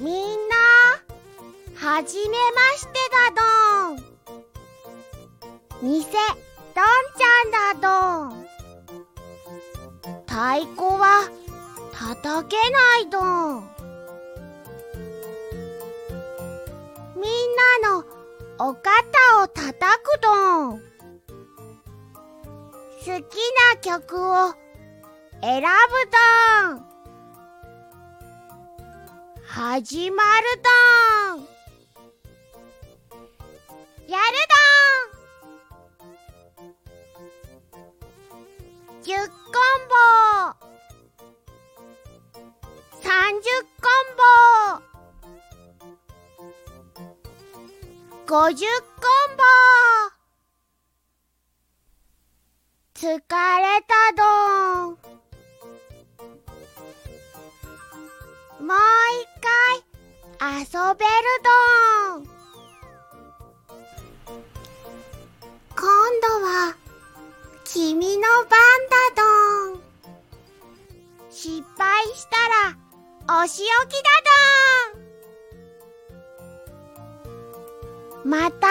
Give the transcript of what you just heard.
みんなはじめましてだどん。偽どんちゃんだどん。太鼓は叩けないどん。みんなのお肩を叩くどん。好きな曲を選ぶどん。始まるどん。やるどん。10コンボ30コンボ50コンボ疲れたどん。もう遊べるどん今度は君の番だどん失敗したらお仕置きだどんまた